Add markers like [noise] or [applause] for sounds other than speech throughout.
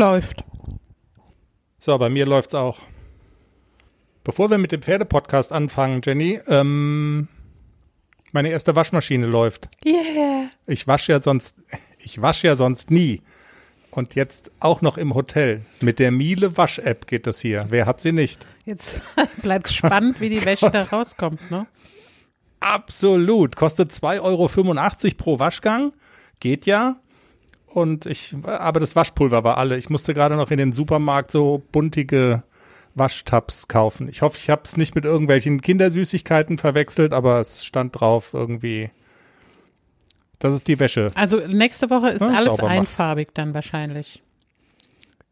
Läuft. So, bei mir läuft's auch. Bevor wir mit dem Pferdepodcast anfangen, Jenny, ähm, meine erste Waschmaschine läuft. Yeah. Ich wasche ja sonst, ich wasche ja sonst nie. Und jetzt auch noch im Hotel. Mit der Miele Wasch-App geht das hier. Wer hat sie nicht? Jetzt [laughs] bleibt spannend, wie die Wäsche da rauskommt, ne? Absolut. Kostet 2,85 Euro pro Waschgang. Geht ja. Und ich, aber das Waschpulver war alle. Ich musste gerade noch in den Supermarkt so buntige Waschtabs kaufen. Ich hoffe, ich habe es nicht mit irgendwelchen Kindersüßigkeiten verwechselt, aber es stand drauf irgendwie. Das ist die Wäsche. Also nächste Woche ist Ja, alles sauber macht. einfarbig dann wahrscheinlich.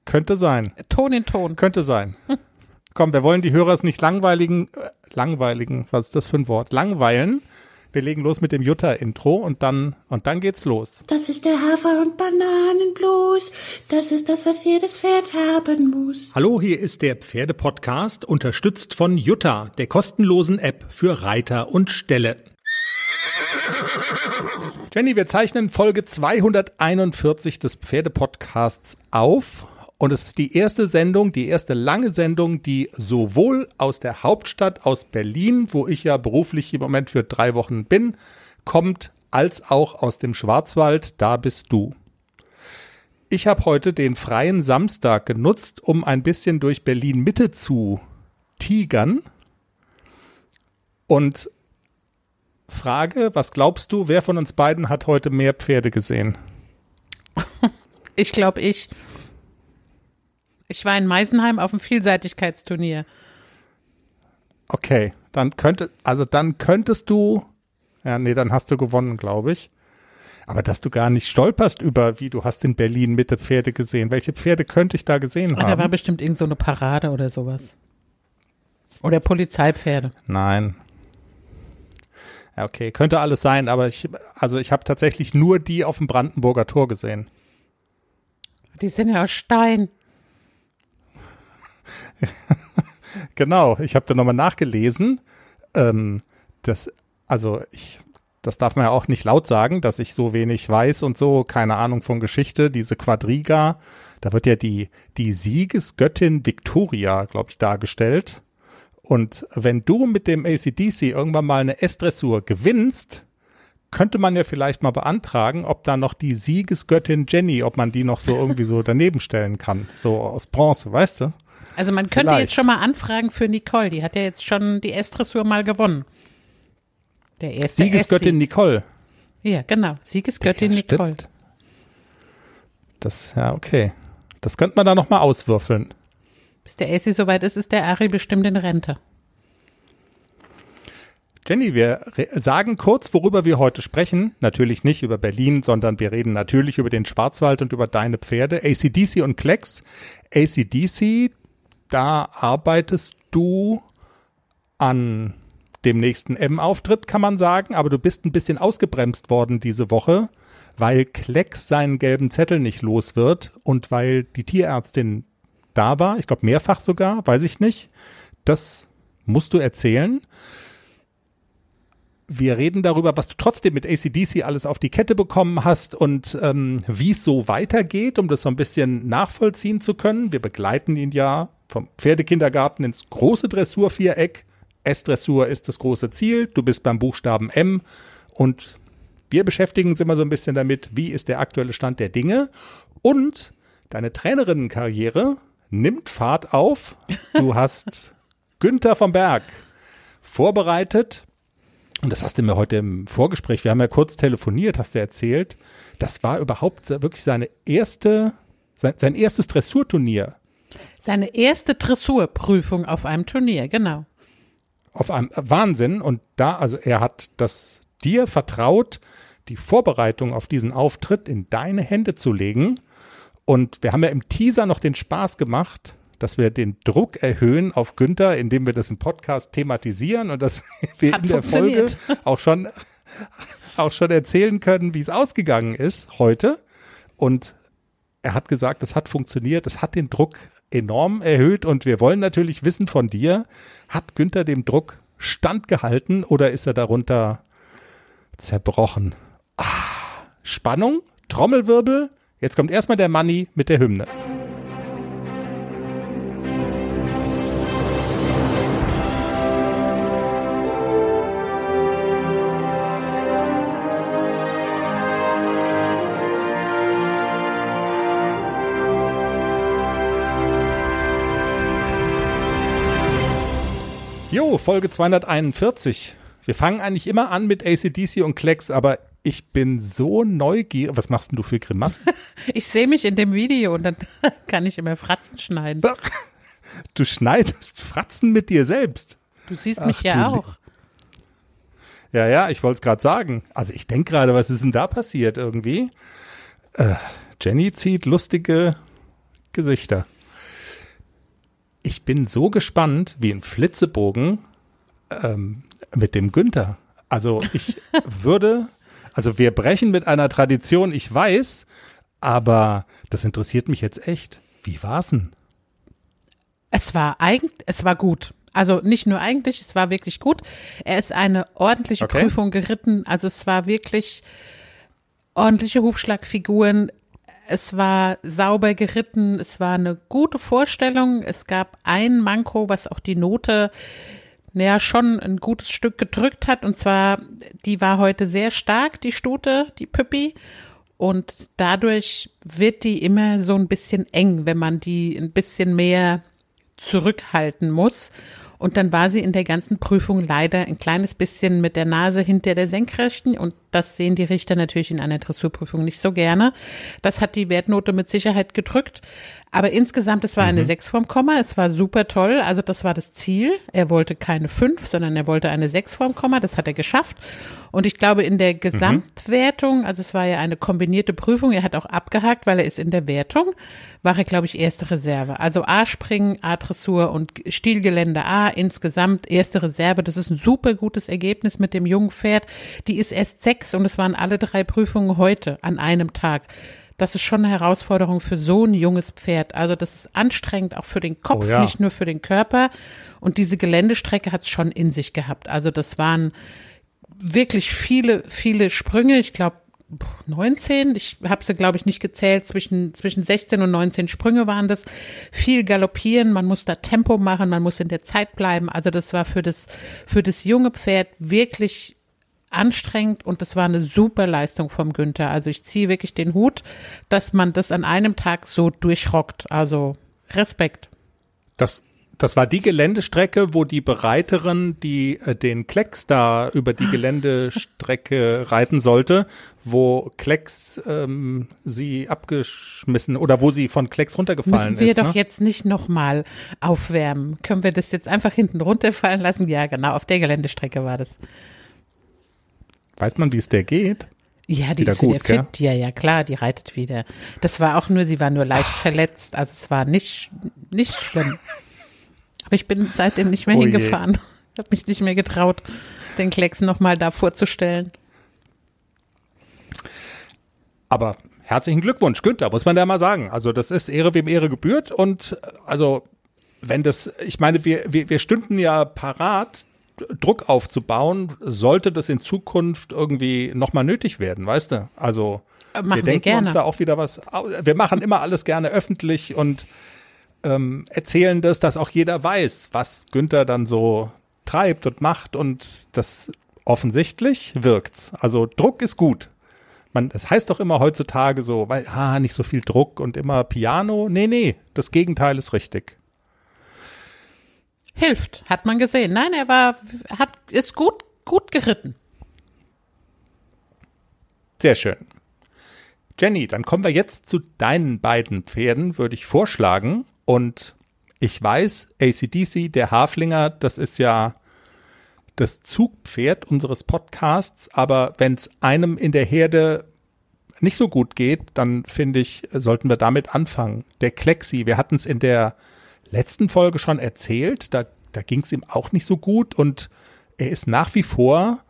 Könnte sein. Ton in Ton. Könnte sein. [laughs] Komm, wir wollen die Hörer es nicht langweiligen, äh, langweiligen, was ist das für ein Wort? Langweilen. Wir legen los mit dem Jutta-Intro und dann, und dann geht's los. Das ist der Hafer- und Bananenblues. Das ist das, was jedes Pferd haben muss. Hallo, hier ist der Pferdepodcast, unterstützt von Jutta, der kostenlosen App für Reiter und Ställe. Jenny, wir zeichnen Folge 241 des Pferdepodcasts auf. Und es ist die erste Sendung, die erste lange Sendung, die sowohl aus der Hauptstadt, aus Berlin, wo ich ja beruflich im Moment für drei Wochen bin, kommt, als auch aus dem Schwarzwald, da bist du. Ich habe heute den freien Samstag genutzt, um ein bisschen durch Berlin Mitte zu tigern. Und Frage, was glaubst du, wer von uns beiden hat heute mehr Pferde gesehen? Ich glaube, ich. Ich war in Meisenheim auf dem Vielseitigkeitsturnier. Okay, dann könnte, also dann könntest du, ja, nee, dann hast du gewonnen, glaube ich. Aber dass du gar nicht stolperst über, wie du hast in Berlin Mitte Pferde gesehen. Welche Pferde könnte ich da gesehen Und da war haben? bestimmt irgend so eine Parade oder sowas. Oder Polizeipferde. Nein. Ja, okay, könnte alles sein, aber ich, also ich habe tatsächlich nur die auf dem Brandenburger Tor gesehen. Die sind ja aus Stein. [laughs] Genau, ich habe da nochmal nachgelesen. Ähm, das, also ich, das darf man ja auch nicht laut sagen, dass ich so wenig weiß und so, keine Ahnung von Geschichte. Diese Quadriga, da wird ja die, die Siegesgöttin Victoria, glaube ich, dargestellt. Und wenn du mit dem ACDC irgendwann mal eine S-Dressur gewinnst, könnte man ja vielleicht mal beantragen, ob da noch die Siegesgöttin Jenny, ob man die noch so irgendwie so daneben stellen kann. So aus Bronze, weißt du? Also man könnte Vielleicht. jetzt schon mal anfragen für Nicole. Die hat ja jetzt schon die S-Dressur mal gewonnen. Der erste Siegesgöttin S-Sieg. Nicole. Ja, genau. Siegesgöttin Ja, Nicole. Das, ja, okay. Das könnte man da noch mal auswürfeln. Bis der Essi soweit ist, ist der Ari bestimmt in Rente. Jenny, wir re- sagen kurz, worüber wir heute sprechen. Natürlich nicht über Berlin, sondern wir reden natürlich über den Schwarzwald und über deine Pferde. ACDC und Klecks. ACDC, da arbeitest du an dem nächsten M-Auftritt, kann man sagen, aber du bist ein bisschen ausgebremst worden diese Woche, weil Klecks seinen gelben Zettel nicht los wird und weil die Tierärztin da war, ich glaube mehrfach sogar, weiß ich nicht. Das musst du erzählen. Wir reden darüber, was du trotzdem mit ACDC alles auf die Kette bekommen hast und ähm, wie es so weitergeht, um das so ein bisschen nachvollziehen zu können. Wir begleiten ihn ja vom Pferdekindergarten ins große Dressurviereck. S-Dressur ist das große Ziel. Du bist beim Buchstaben M und wir beschäftigen uns immer so ein bisschen damit, wie ist der aktuelle Stand der Dinge und deine Trainerinnenkarriere nimmt Fahrt auf. Du [laughs] hast Günther vom Berg vorbereitet und das hast du mir heute im Vorgespräch, wir haben ja kurz telefoniert, hast du erzählt, das war überhaupt wirklich seine erste, sein, sein erstes Dressurturnier Seine erste Dressurprüfung auf einem Turnier, genau. auf einem Wahnsinn. Und da, also er hat das dir vertraut, die Vorbereitung auf diesen Auftritt in deine Hände zu legen. Und wir haben ja im Teaser noch den Spaß gemacht, dass wir den Druck erhöhen auf Günther, indem wir das im Podcast thematisieren und dass [laughs] wir Hat in der Folge [laughs] auch schon, auch schon erzählen können, wie es ausgegangen ist heute. Und er hat gesagt, es hat funktioniert, es hat den Druck enorm erhöht und wir wollen natürlich wissen von dir, hat Günther dem Druck standgehalten oder ist er darunter zerbrochen? Ah, Spannung, Trommelwirbel, jetzt kommt erstmal der Manni mit der Hymne. Folge 241. Wir fangen eigentlich immer an mit ACDC und Klecks, aber ich bin so neugierig. Was machst denn du für Grimassen? [laughs] Ich sehe mich in dem Video und dann [laughs] kann ich immer Fratzen schneiden. [laughs] Du schneidest Fratzen mit dir selbst. Du siehst Ach, mich ja du auch. Ja, ja, ich wollte es gerade sagen. Also ich denke gerade, was ist denn da passiert irgendwie? Äh, Jenny zieht lustige Gesichter. Ich bin so gespannt wie ein Flitzebogen ähm, mit dem Günther. Also ich [laughs] würde, also wir brechen mit einer Tradition, ich weiß, aber das interessiert mich jetzt echt. Wie war's denn? Es war eigentlich, es war gut. Also nicht nur eigentlich, es war wirklich gut. Er ist eine ordentliche Okay. Prüfung geritten. Also es war wirklich ordentliche Hufschlagfiguren. Es war sauber geritten. Es war eine gute Vorstellung. Es gab ein Manko, was auch die Note naja, schon ein gutes Stück gedrückt hat. Und zwar, die war heute sehr stark, die Stute, die Püppi. Und dadurch wird die immer so ein bisschen eng, wenn man die ein bisschen mehr zurückhalten muss. Und dann war sie in der ganzen Prüfung leider ein kleines bisschen mit der Nase hinter der Senkrechten. Und das sehen die Richter natürlich in einer Dressurprüfung nicht so gerne. Das hat die Wertnote mit Sicherheit gedrückt. Aber insgesamt, es war eine 6 vorm Komma. Es war super toll. Also das war das Ziel. Er wollte keine 5, sondern er wollte eine 6 vorm Komma. Das hat er geschafft. Und ich glaube, in der Gesamtwertung, also es war ja eine kombinierte Prüfung, er hat auch abgehakt, weil er ist in der Wertung, war er, glaube ich, erste Reserve. Also A-Springen, A-Dressur und Stilgelände A, insgesamt erste Reserve. Das ist ein super gutes Ergebnis mit dem jungen Pferd. Die ist erst sechs und es waren alle drei Prüfungen heute an einem Tag. Das ist schon eine Herausforderung für so ein junges Pferd. Also das ist anstrengend auch für den Kopf, Oh ja. nicht nur für den Körper. Und diese Geländestrecke hat es schon in sich gehabt. Also das waren wirklich viele, viele Sprünge. Ich glaube 19. Ich habe sie, glaube ich, nicht gezählt. Zwischen, zwischen 16 und 19 Sprünge waren das. Viel galoppieren. Man muss da Tempo machen. Man muss in der Zeit bleiben. Also das war für das, für das junge Pferd wirklich anstrengend und das war eine super Leistung vom Günther. Also ich ziehe wirklich den Hut, dass man das an einem Tag so durchrockt. Also Respekt. Das, das war die Geländestrecke, wo die Bereiterin, die äh, den Klecks da über die Geländestrecke [laughs] reiten sollte, wo Klecks ähm, sie abgeschmissen oder wo sie von Klecks runtergefallen Müssen wir ist. doch ne? jetzt nicht nochmal aufwärmen. Können wir das jetzt einfach hinten runterfallen lassen? Ja, genau, auf der Geländestrecke war das. Weiß man, wie es der geht? Ja, die Wieder ist wieder gut, gell? fit. Ja, ja, klar, die reitet wieder. Das war auch nur, sie war nur leicht verletzt. Also es war nicht, nicht schlimm. Aber ich bin seitdem nicht mehr Oh je. hingefahren. Ich habe mich nicht mehr getraut, den Klecks nochmal da vorzustellen. Aber herzlichen Glückwunsch, Günther, muss man da mal sagen. Also das ist Ehre, wem Ehre gebührt. Und äh, also, wenn das, ich meine, wir, wir, wir stünden ja parat, Druck aufzubauen, sollte das in Zukunft irgendwie nochmal nötig werden, weißt du? Also Äh, Machen wir wir denken gerne. uns da auch wieder was. Wir machen immer alles gerne öffentlich und ähm, erzählen das, dass auch jeder weiß, was Günther dann so treibt und macht und das offensichtlich wirkt's. Also Druck ist gut. Man, das heißt doch immer heutzutage so, weil, ah, nicht so viel Druck und immer Piano. Nee, nee, das Gegenteil ist richtig. Hilft, hat man gesehen. Nein, er war, hat, ist gut, gut geritten. Sehr schön. Jenny, dann kommen wir jetzt zu deinen beiden Pferden, würde ich vorschlagen. Und ich weiß, ACDC, der Haflinger, das ist ja das Zugpferd unseres Podcasts. Aber wenn es einem in der Herde nicht so gut geht, dann finde ich, sollten wir damit anfangen. Der Klexi, wir hatten es in der letzten Folge schon erzählt, da, da ging es ihm auch nicht so gut und er ist nach wie vor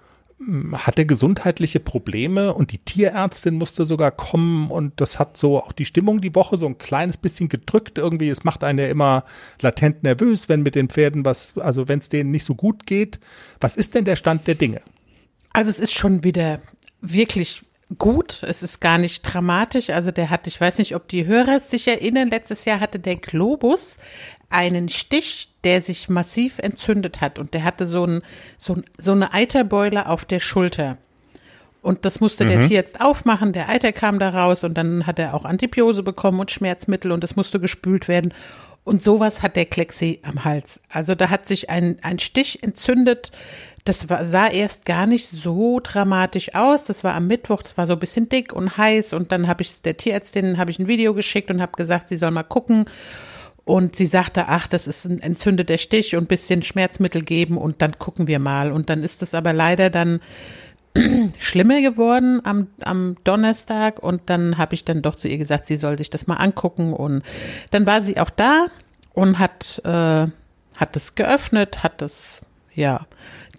hatte gesundheitliche Probleme und die Tierärztin musste sogar kommen und das hat so auch die Stimmung die Woche so ein kleines bisschen gedrückt irgendwie. Es macht einen ja immer latent nervös, wenn mit den Pferden was, also wenn es denen nicht so gut geht. Was ist denn der Stand der Dinge? Also es ist schon wieder wirklich gut. Es ist gar nicht dramatisch. Also der hat, ich weiß nicht, ob die Hörer sich erinnern, letztes Jahr hatte der Globus einen Stich, der sich massiv entzündet hat und der hatte so, ein, so, so eine Eiterbeule auf der Schulter. Und das musste der Tierarzt aufmachen, der Eiter kam da raus und dann hat er auch Antibiose bekommen und Schmerzmittel und das musste gespült werden. Und sowas hat der Klexi am Hals. Also da hat sich ein, ein Stich entzündet. Das war, sah erst gar nicht so dramatisch aus. Das war am Mittwoch, das war so ein bisschen dick und heiß. Und dann habe ich der Tierärztin habe ich ein Video geschickt und habe gesagt, sie soll mal gucken. Und sie sagte, ach, das ist ein entzündeter Stich und ein bisschen Schmerzmittel geben und dann gucken wir mal. Und dann ist es aber leider dann [clears throat] schlimmer geworden am, am Donnerstag und dann habe ich dann doch zu ihr gesagt, sie soll sich das mal angucken und dann war sie auch da und hat äh, hat es geöffnet, hat es ja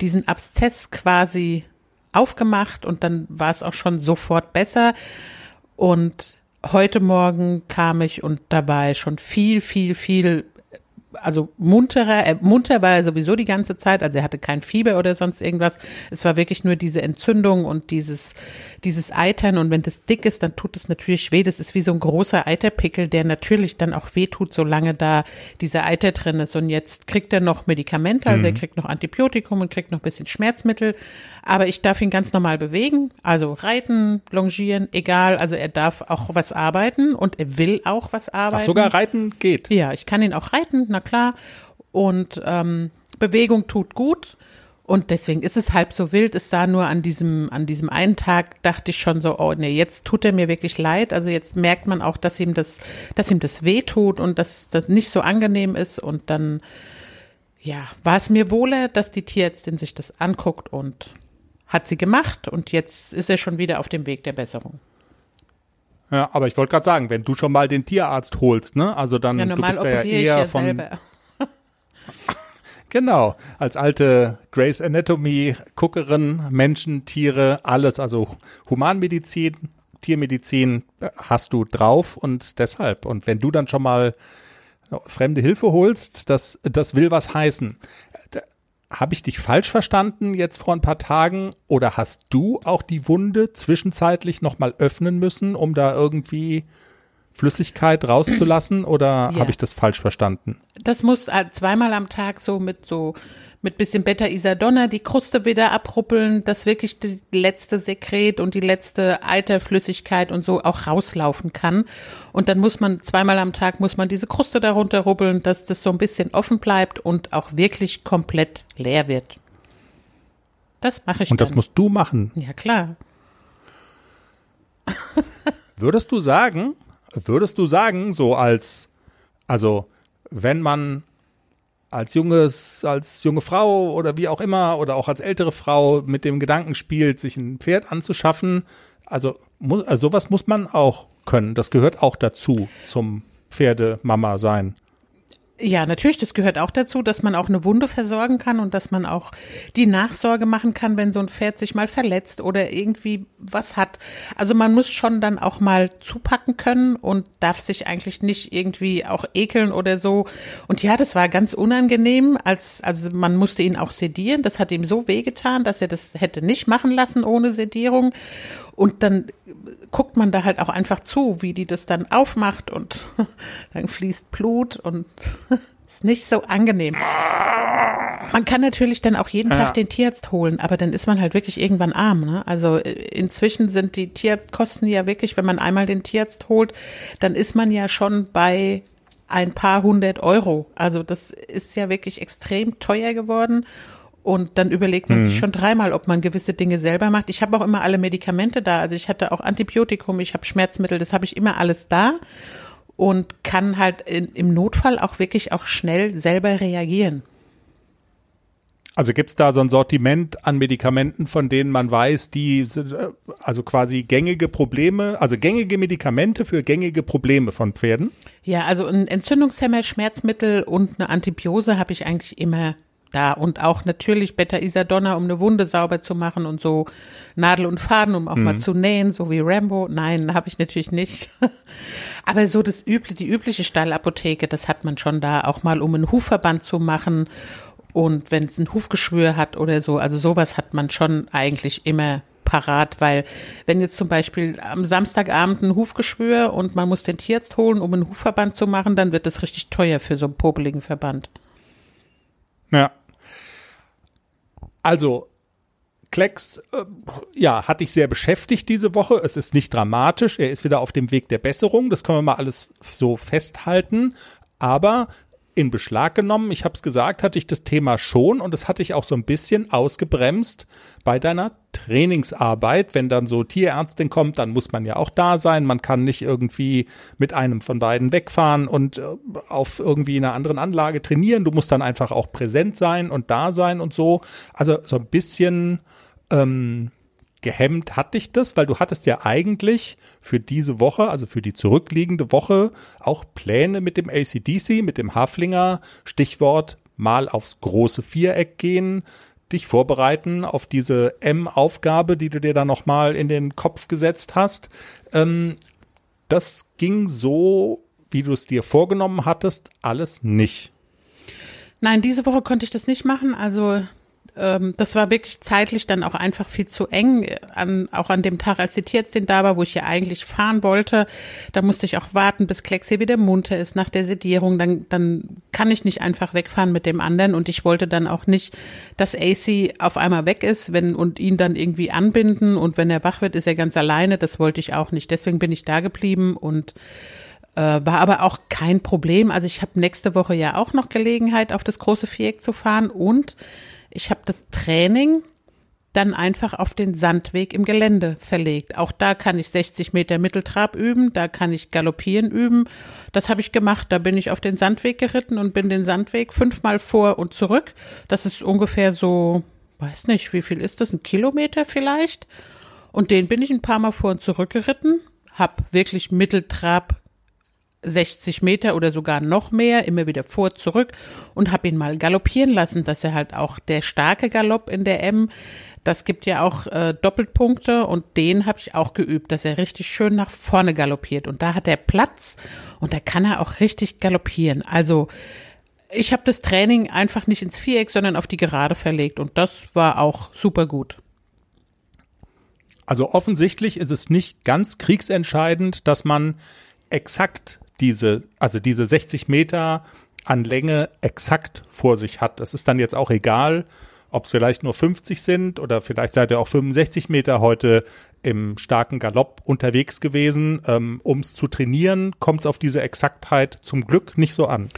diesen Abszess quasi aufgemacht und dann war es auch schon sofort besser. Und heute Morgen kam ich und da war schon viel, viel, viel also munterer, äh, munter war er sowieso die ganze Zeit, also er hatte kein Fieber oder sonst irgendwas. Es war wirklich nur diese Entzündung und dieses, dieses Eitern und wenn das dick ist, dann tut es natürlich weh. Das ist wie so ein großer Eiterpickel, der natürlich dann auch weh tut, solange da dieser Eiter drin ist. Und jetzt kriegt er noch Medikamente, also mhm. er kriegt noch Antibiotikum und kriegt noch ein bisschen Schmerzmittel. Aber ich darf ihn ganz normal bewegen, also reiten, longieren, egal. Also er darf auch was arbeiten und er will auch was arbeiten. Ach, sogar reiten geht. Ja, ich kann ihn auch reiten, na klar. Und ähm, Bewegung tut gut. Und deswegen ist es halb so wild. Es da nur an diesem, an diesem einen Tag dachte ich schon so, oh nee, jetzt tut er mir wirklich leid. Also jetzt merkt man auch, dass ihm das, dass ihm das weh tut und dass das nicht so angenehm ist. Und dann, ja, war es mir wohler, dass die Tierärztin sich das anguckt und hat sie gemacht. Und jetzt ist er schon wieder auf dem Weg der Besserung. Ja, aber ich wollte gerade sagen, wenn du schon mal den Tierarzt holst, ne? Also dann ja, du bist ja eher von selber. [laughs] Genau, als alte Grace Anatomy Guckerin, Menschen, Tiere, alles, also Humanmedizin, Tiermedizin hast du drauf und deshalb. Und wenn du dann schon mal fremde Hilfe holst, das, das will was heißen. Habe ich dich falsch verstanden jetzt vor ein paar Tagen oder hast du auch die Wunde zwischenzeitlich nochmal öffnen müssen, um da irgendwie Flüssigkeit rauszulassen oder ja. habe ich das falsch verstanden? Das muss äh, zweimal am Tag so mit so mit bisschen Beta-Isadonna die Kruste wieder abruppeln, dass wirklich die letzte Sekret und die letzte Eiterflüssigkeit und so auch rauslaufen kann. Und dann muss man zweimal am Tag muss man diese Kruste darunter rubbeln, dass das so ein bisschen offen bleibt und auch wirklich komplett leer wird. Das mache ich. Und das musst du machen. Ja, klar. Würdest du sagen, Würdest du sagen, so als, also wenn man als junges, als junge Frau oder wie auch immer oder auch als ältere Frau mit dem Gedanken spielt, sich ein Pferd anzuschaffen, also, muss, also sowas muss man auch können. Das gehört auch dazu zum Pferdemama sein. Ja, natürlich, das gehört auch dazu, dass man auch eine Wunde versorgen kann und dass man auch die Nachsorge machen kann, wenn so ein Pferd sich mal verletzt oder irgendwie was hat. Also man muss schon dann auch mal zupacken können und darf sich eigentlich nicht irgendwie auch ekeln oder so. Und ja, das war ganz unangenehm, als, also man musste ihn auch sedieren. Das hat ihm so wehgetan, dass er das hätte nicht machen lassen ohne Sedierung. Und dann guckt man da halt auch einfach zu, wie die das dann aufmacht und [laughs] dann fließt Blut und [laughs] ist nicht so angenehm. Man kann natürlich dann auch jeden ja. Tag den Tierarzt holen, aber dann ist man halt wirklich irgendwann arm. Ne? Also äh, inzwischen sind die Tierarztkosten ja wirklich, wenn man einmal den Tierarzt holt, dann ist man ja schon bei ein paar hundert Euro. Also das ist ja wirklich extrem teuer geworden. Und dann überlegt man mhm. sich schon dreimal, ob man gewisse Dinge selber macht. Ich habe auch immer alle Medikamente da. Also ich hatte auch Antibiotikum, ich habe Schmerzmittel, das habe ich immer alles da und kann halt in, im Notfall auch wirklich auch schnell selber reagieren. Also gibt es da so ein Sortiment an Medikamenten, von denen man weiß, die also quasi gängige Probleme, also gängige Medikamente für gängige Probleme von Pferden? Ja, also ein Entzündungshemmer, Schmerzmittel und eine Antibiose habe ich eigentlich immer da und auch natürlich Beta-Isadonna, um eine Wunde sauber zu machen und so Nadel und Faden, um auch mhm. mal zu nähen, so wie Rambo. Nein, habe ich natürlich nicht. [laughs] Aber so das übliche, die übliche Stallapotheke, das hat man schon da, auch mal um einen Hufverband zu machen und wenn es ein Hufgeschwür hat oder so. Also sowas hat man schon eigentlich immer parat, weil wenn jetzt zum Beispiel am Samstagabend ein Hufgeschwür und man muss den Tierarzt holen, um einen Hufverband zu machen, dann wird das richtig teuer für so einen popeligen Verband. Ja. Also, Klecks, äh, ja, hat dich sehr beschäftigt diese Woche. Es ist nicht dramatisch. Er ist wieder auf dem Weg der Besserung. Das können wir mal alles so festhalten. Aber in Beschlag genommen, ich habe es gesagt, hatte ich das Thema schon und das hatte ich auch so ein bisschen ausgebremst bei deiner Trainingsarbeit. Wenn dann so Tierärztin kommt, dann muss man ja auch da sein. Man kann nicht irgendwie mit einem von beiden wegfahren und äh, auf irgendwie einer anderen Anlage trainieren. Du musst dann einfach auch präsent sein und da sein und so. Also so ein bisschen ähm, gehemmt hat dich das, weil du hattest ja eigentlich für diese Woche, also für die zurückliegende Woche, auch Pläne mit dem ACDC, mit dem Haflinger, Stichwort mal aufs große Viereck gehen, dich vorbereiten auf diese M-Aufgabe, die du dir da nochmal in den Kopf gesetzt hast. Ähm, das ging so, wie du es dir vorgenommen hattest, alles nicht. Nein, diese Woche konnte ich das nicht machen. Also ähm, das war wirklich zeitlich dann auch einfach viel zu eng. An, auch an dem Tag, als die Tierärztin da war, wo ich ja eigentlich fahren wollte, da musste ich auch warten, bis Klexi wieder munter ist nach der Sedierung. Dann, dann kann ich nicht einfach wegfahren mit dem anderen und ich wollte dann auch nicht, dass AC auf einmal weg ist, wenn und ihn dann irgendwie anbinden und wenn er wach wird, ist er ganz alleine. Das wollte ich auch nicht. Deswegen bin ich da geblieben und äh, war aber auch kein Problem. Also ich habe nächste Woche ja auch noch Gelegenheit, auf das große Viereck zu fahren und ich habe das Training dann einfach auf den Sandweg im Gelände verlegt. Auch da kann ich 60 Meter Mitteltrab üben, da kann ich galoppieren üben. Das habe ich gemacht. Da bin ich auf den Sandweg geritten und bin den Sandweg fünfmal vor und zurück. Das ist ungefähr so, weiß nicht, wie viel ist das? Ein Kilometer vielleicht? Und den bin ich ein paar Mal vor und zurück geritten, hab wirklich Mitteltrab 60 Meter oder sogar noch mehr, immer wieder vor, zurück und habe ihn mal galoppieren lassen, dass er halt auch der starke Galopp in der M, das gibt ja auch äh, Doppelpunkte und den habe ich auch geübt, dass er richtig schön nach vorne galoppiert und da hat er Platz und da kann er auch richtig galoppieren. Also ich habe das Training einfach nicht ins Viereck, sondern auf die Gerade verlegt und das war auch super gut. Also offensichtlich ist es nicht ganz kriegsentscheidend, dass man exakt diese, also diese 60 Meter an Länge exakt vor sich hat. Das ist dann jetzt auch egal, ob es vielleicht nur 50 sind oder vielleicht seid ihr auch 65 Meter heute im starken Galopp unterwegs gewesen. Ähm, um es zu trainieren, kommt es auf diese Exaktheit zum Glück nicht so an.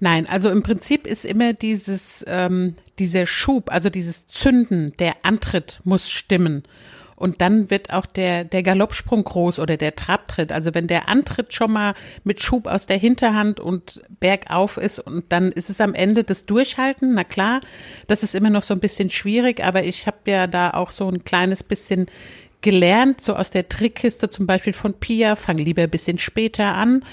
Nein, also im Prinzip ist immer dieses, ähm, dieser Schub, also dieses Zünden, der Antritt muss stimmen. Und dann wird auch der, der Galoppsprung groß oder der Trabtritt. Also wenn der Antritt schon mal mit Schub aus der Hinterhand und bergauf ist und dann ist es am Ende das Durchhalten. Na klar, das ist immer noch so ein bisschen schwierig, aber ich habe ja da auch so ein kleines bisschen gelernt, so aus der Trickkiste zum Beispiel von Pia, fang lieber ein bisschen später an,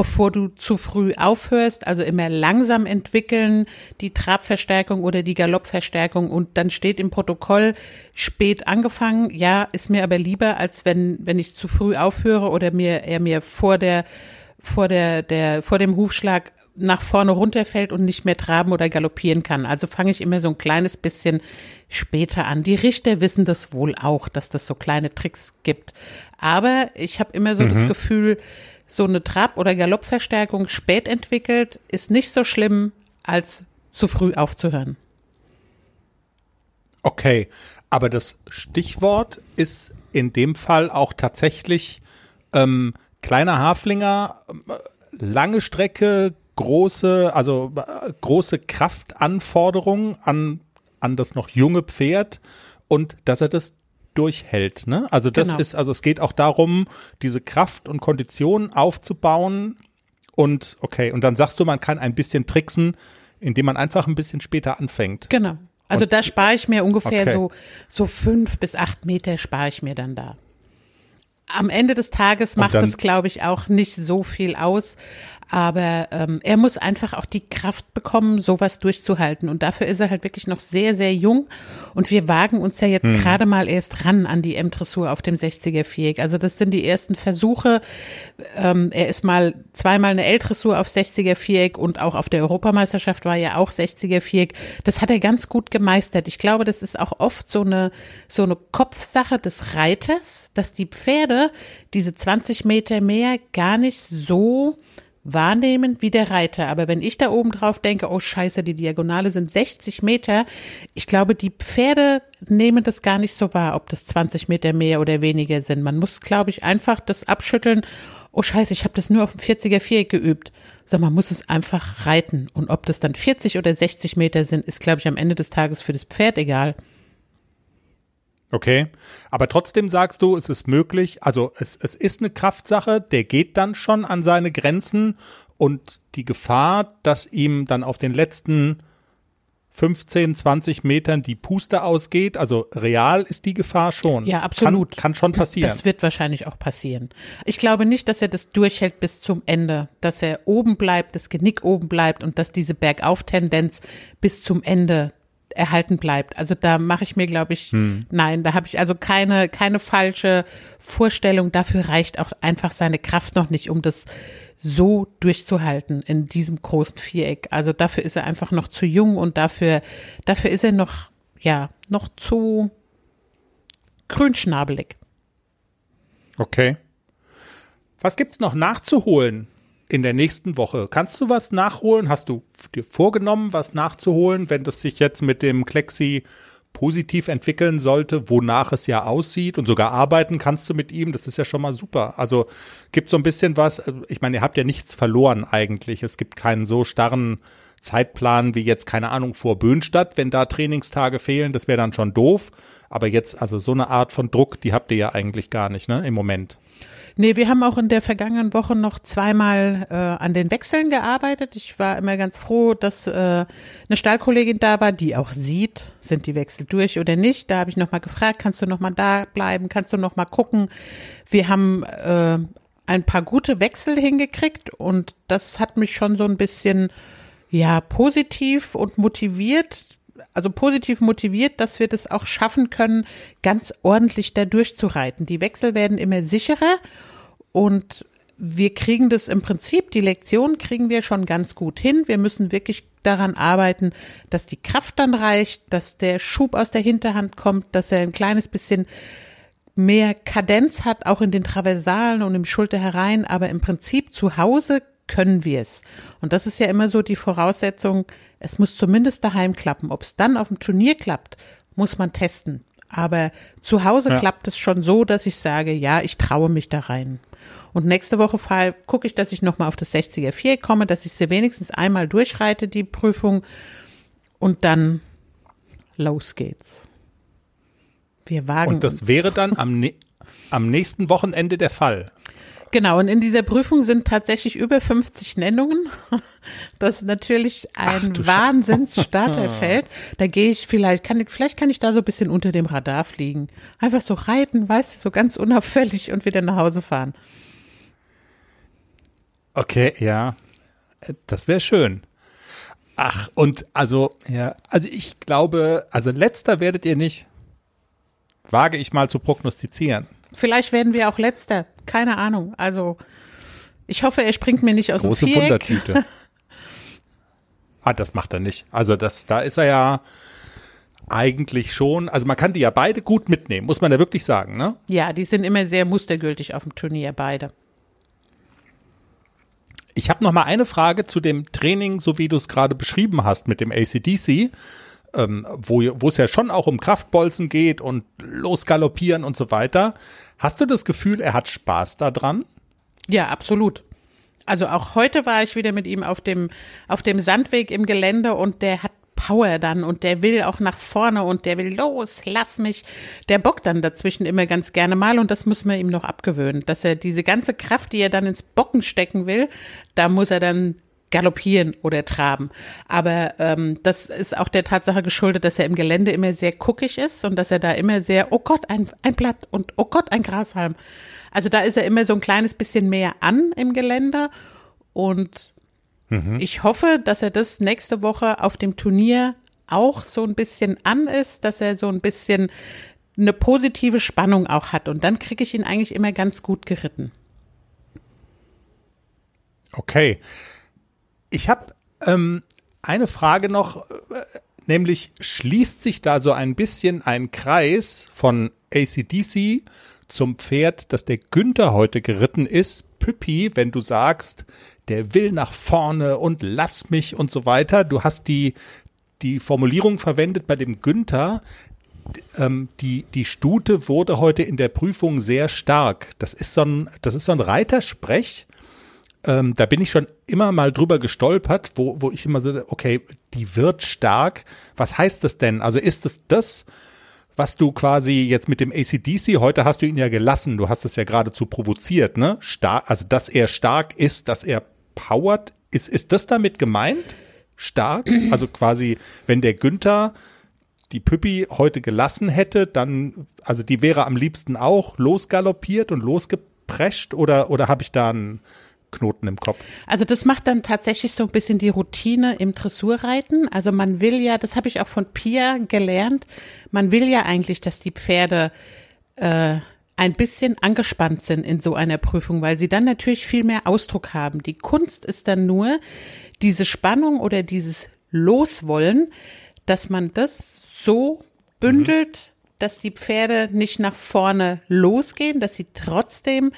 bevor du zu früh aufhörst, also immer langsam entwickeln, die Trabverstärkung oder die Galoppverstärkung und dann steht im Protokoll spät angefangen. Ja, ist mir aber lieber, als wenn, wenn ich zu früh aufhöre oder mir, er mir vor der, vor der, der, vor dem Hufschlag nach vorne runterfällt und nicht mehr traben oder galoppieren kann. Also fange ich immer so ein kleines bisschen später an. Die Richter wissen das wohl auch, dass das so kleine Tricks gibt. Aber ich habe immer so mhm. das Gefühl, so eine Trab- oder Galoppverstärkung spät entwickelt, ist nicht so schlimm, als zu früh aufzuhören. Okay, aber das Stichwort ist in dem Fall auch tatsächlich ähm, kleiner Haflinger, äh, lange Strecke, große, also äh, große Kraftanforderungen an, an das noch junge Pferd und dass er das durchhält. Ne? Also das genau. ist, also es geht auch darum, diese Kraft und Kondition aufzubauen. Und okay, und dann sagst du, man kann ein bisschen tricksen, indem man einfach ein bisschen später anfängt. Genau. Also und, da spare ich mir ungefähr okay. so, so fünf bis acht Meter spare ich mir dann da. Am Ende des Tages macht das, glaube ich, auch nicht so viel aus. Aber ähm, er muss einfach auch die Kraft bekommen, sowas durchzuhalten. Und dafür ist er halt wirklich noch sehr, sehr jung. Und wir wagen uns ja jetzt hm. gerade mal erst ran an die M-Dressur auf dem 60er Viereck. Also das sind die ersten Versuche. Ähm, er ist mal zweimal eine L-Dressur auf 60er Viereck und auch auf der Europameisterschaft war ja auch 60er Viereck. Das hat er ganz gut gemeistert. Ich glaube, das ist auch oft so eine, so eine Kopfsache des Reiters, dass die Pferde diese 20 Meter mehr gar nicht so wahrnehmen wie der Reiter. Aber wenn ich da oben drauf denke, oh scheiße, die Diagonale sind 60 Meter, ich glaube, die Pferde nehmen das gar nicht so wahr, ob das 20 Meter mehr oder weniger sind. Man muss, glaube ich, einfach das abschütteln oh scheiße, ich habe das nur auf dem 40er Viereck geübt. Sag man muss es einfach reiten. Und ob das dann 40 oder 60 Meter sind, ist, glaube ich, am Ende des Tages für das Pferd egal. Okay, aber trotzdem sagst du, es ist möglich, also es, es ist eine Kraftsache, der geht dann schon an seine Grenzen und die Gefahr, dass ihm dann auf den letzten 15, 20 Metern die Puste ausgeht, also real ist die Gefahr schon. Ja, absolut. Kann, kann schon passieren. Das wird wahrscheinlich auch passieren. Ich glaube nicht, dass er das durchhält bis zum Ende, dass er oben bleibt, das Genick oben bleibt und dass diese Bergauftendenz bis zum Ende erhalten bleibt. Also da mache ich mir, glaube ich, hm. nein, da habe ich also keine, keine falsche Vorstellung. Dafür reicht auch einfach seine Kraft noch nicht, um das so durchzuhalten in diesem großen Viereck. Also dafür ist er einfach noch zu jung und dafür, dafür ist er noch, ja, noch zu grünschnabelig. Okay. Was gibt's noch nachzuholen in der nächsten Woche. Kannst du was nachholen? Hast du dir vorgenommen, was nachzuholen, wenn das sich jetzt mit dem Klexi positiv entwickeln sollte, wonach es ja aussieht und sogar arbeiten kannst du mit ihm, das ist ja schon mal super. Also gibt so ein bisschen was, ich meine, ihr habt ja nichts verloren eigentlich. Es gibt keinen so starren Zeitplan wie jetzt, keine Ahnung, vor Böhnstadt, wenn da Trainingstage fehlen, das wäre dann schon doof. Aber jetzt, also so eine Art von Druck, die habt ihr ja eigentlich gar nicht, ne, im Moment. Nee, wir haben auch in der vergangenen Woche noch zweimal äh, an den Wechseln gearbeitet. Ich war immer ganz froh, dass äh, eine Stallkollegin da war, die auch sieht, sind die Wechsel durch oder nicht. Da habe ich nochmal gefragt, kannst du nochmal da bleiben, kannst du nochmal gucken. Wir haben äh, ein paar gute Wechsel hingekriegt und das hat mich schon so ein bisschen ja positiv und motiviert, also positiv motiviert, dass wir das auch schaffen können, ganz ordentlich da durchzureiten. Die Wechsel werden immer sicherer und wir kriegen das im Prinzip, die Lektion kriegen wir schon ganz gut hin. Wir müssen wirklich daran arbeiten, dass die Kraft dann reicht, dass der Schub aus der Hinterhand kommt, dass er ein kleines bisschen mehr Kadenz hat, auch in den Traversalen und im Schulter herein. Aber im Prinzip zu Hause können wir es. Und das ist ja immer so die Voraussetzung, es muss zumindest daheim klappen. Ob es dann auf dem Turnier klappt, muss man testen. Aber zu Hause ja. klappt es schon so, dass ich sage, ja, ich traue mich da rein. Und nächste Woche gucke ich, dass ich nochmal auf das 60er 4 komme, dass ich sie wenigstens einmal durchreite, die Prüfung. Und dann los geht's. Wir wagen. Und das uns. wäre dann am, am nächsten Wochenende der Fall. Genau, und in dieser Prüfung sind tatsächlich über 50 Nennungen. [laughs] Das ist natürlich ein Wahnsinnsstarterfeld. [laughs] Da gehe ich vielleicht, kann, vielleicht kann ich da so ein bisschen unter dem Radar fliegen. Einfach so reiten, weißt du, so ganz unauffällig und wieder nach Hause fahren. Okay, ja. Das wäre schön. Ach, und also, ja, also ich glaube, also letzter werdet ihr nicht. Wage ich mal zu prognostizieren. Vielleicht werden wir auch letzter keine Ahnung. Also ich hoffe, er springt mir nicht aus Große dem Viereck. Wundertüte. [laughs] ah, das macht er nicht. Also das, da ist er ja eigentlich schon. Also man kann die ja beide gut mitnehmen, muss man ja wirklich sagen, ne? Ja, die sind immer sehr mustergültig auf dem Turnier, beide. Ich habe noch mal eine Frage zu dem Training, so wie du es gerade beschrieben hast mit dem ACDC, ähm, wo, es ja schon auch um Kraftbolzen geht und losgaloppieren und so weiter. Hast du das Gefühl, er hat Spaß daran? Ja, absolut. Also auch heute war ich wieder mit ihm auf dem, auf dem Sandweg im Gelände und der hat Power dann und der will auch nach vorne und der will los, lass mich. Der bockt dann dazwischen immer ganz gerne mal und das müssen wir ihm noch abgewöhnen, dass er diese ganze Kraft, die er dann ins Bocken stecken will, da muss er dann galoppieren oder traben. Aber ähm, das ist auch der Tatsache geschuldet, dass er im Gelände immer sehr guckig ist und dass er da immer sehr, oh Gott, ein, ein Blatt und oh Gott, ein Grashalm. Also da ist er immer so ein kleines bisschen mehr an im Gelände und mhm. ich hoffe, dass er das nächste Woche auf dem Turnier auch so ein bisschen an ist, dass er so ein bisschen eine positive Spannung auch hat und dann kriege ich ihn eigentlich immer ganz gut geritten. Okay. Ich habe ähm, eine Frage noch, äh, nämlich schließt sich da so ein bisschen ein Kreis von ACDC zum Pferd, das der Günther heute geritten ist, Püppi, wenn du sagst, der will nach vorne und lass mich und so weiter. Du hast die, die Formulierung verwendet bei dem Günther, ähm, die, die Stute wurde heute in der Prüfung sehr stark. Das ist so ein, das ist so ein Reitersprech. Ähm, da bin ich schon immer mal drüber gestolpert, wo, wo ich immer so, okay, die wird stark. Was heißt das denn? Also ist es das, was du quasi jetzt mit dem ACDC, heute hast du ihn ja gelassen, du hast es ja geradezu provoziert, ne? Star also, dass er stark ist, dass er powert, ist, ist das damit gemeint? Stark? Also quasi, wenn der Günther die Püppi heute gelassen hätte, dann, also die wäre am liebsten auch losgaloppiert und losgeprescht oder, oder habe ich da einen Knoten im Kopf? Also das macht dann tatsächlich so ein bisschen die Routine im Dressurreiten. Also man will ja, das habe ich auch von Pia gelernt, man will ja eigentlich, dass die Pferde äh, ein bisschen angespannt sind in so einer Prüfung, weil sie dann natürlich viel mehr Ausdruck haben. Die Kunst ist dann nur, diese Spannung oder dieses Loswollen, dass man das so bündelt, mhm. dass die Pferde nicht nach vorne losgehen, dass sie trotzdem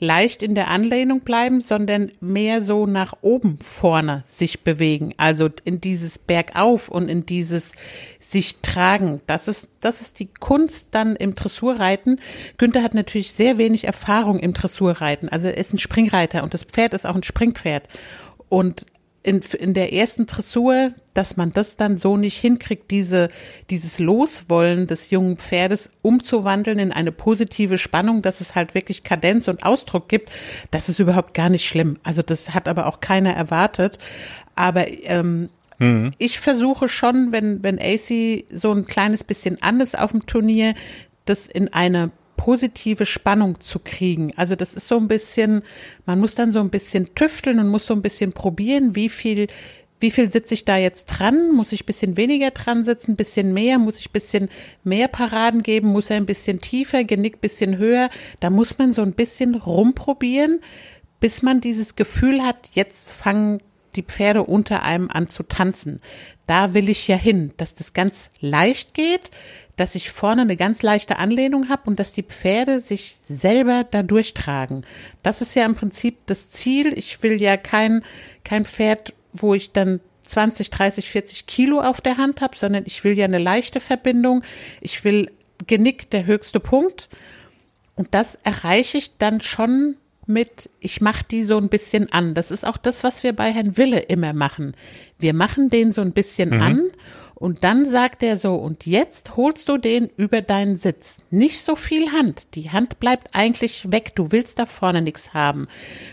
leicht in der Anlehnung bleiben, sondern mehr so nach oben vorne sich bewegen. Also in dieses Bergauf und in dieses sich tragen. Das ist, das ist die Kunst dann im Dressurreiten. Günther hat natürlich sehr wenig Erfahrung im Dressurreiten. Also er ist ein Springreiter und das Pferd ist auch ein Springpferd. Und in, in der ersten Dressur, dass man das dann so nicht hinkriegt, diese, dieses Loswollen des jungen Pferdes umzuwandeln in eine positive Spannung, dass es halt wirklich Kadenz und Ausdruck gibt, das ist überhaupt gar nicht schlimm. Also das hat aber auch keiner erwartet. Aber ähm, mhm. ich versuche schon, wenn, wenn AC so ein kleines bisschen anders auf dem Turnier, das in eine positive Spannung zu kriegen. Also das ist so ein bisschen, man muss dann so ein bisschen tüfteln und muss so ein bisschen probieren, wie viel, wie viel sitze ich da jetzt dran? Muss ich bisschen weniger dran sitzen, bisschen mehr? Muss ich bisschen mehr Paraden geben? Muss er ein bisschen tiefer, Genick bisschen höher? Da muss man so ein bisschen rumprobieren, bis man dieses Gefühl hat, jetzt fangen die Pferde unter einem an zu tanzen. Da will ich ja hin, dass das ganz leicht geht, dass ich vorne eine ganz leichte Anlehnung habe und dass die Pferde sich selber da durchtragen. Das ist ja im Prinzip das Ziel. Ich will ja kein, kein Pferd, wo ich dann 20, 30, 40 Kilo auf der Hand habe, sondern ich will ja eine leichte Verbindung. Ich will Genick der höchste Punkt. Und das erreiche ich dann schon mit, ich mache die so ein bisschen an. Das ist auch das, was wir bei Herrn Wille immer machen. Wir machen den so ein bisschen mhm. an und dann sagt er so, und jetzt holst du den über deinen Sitz. Nicht so viel Hand. Die Hand bleibt eigentlich weg. Du willst da vorne nichts haben.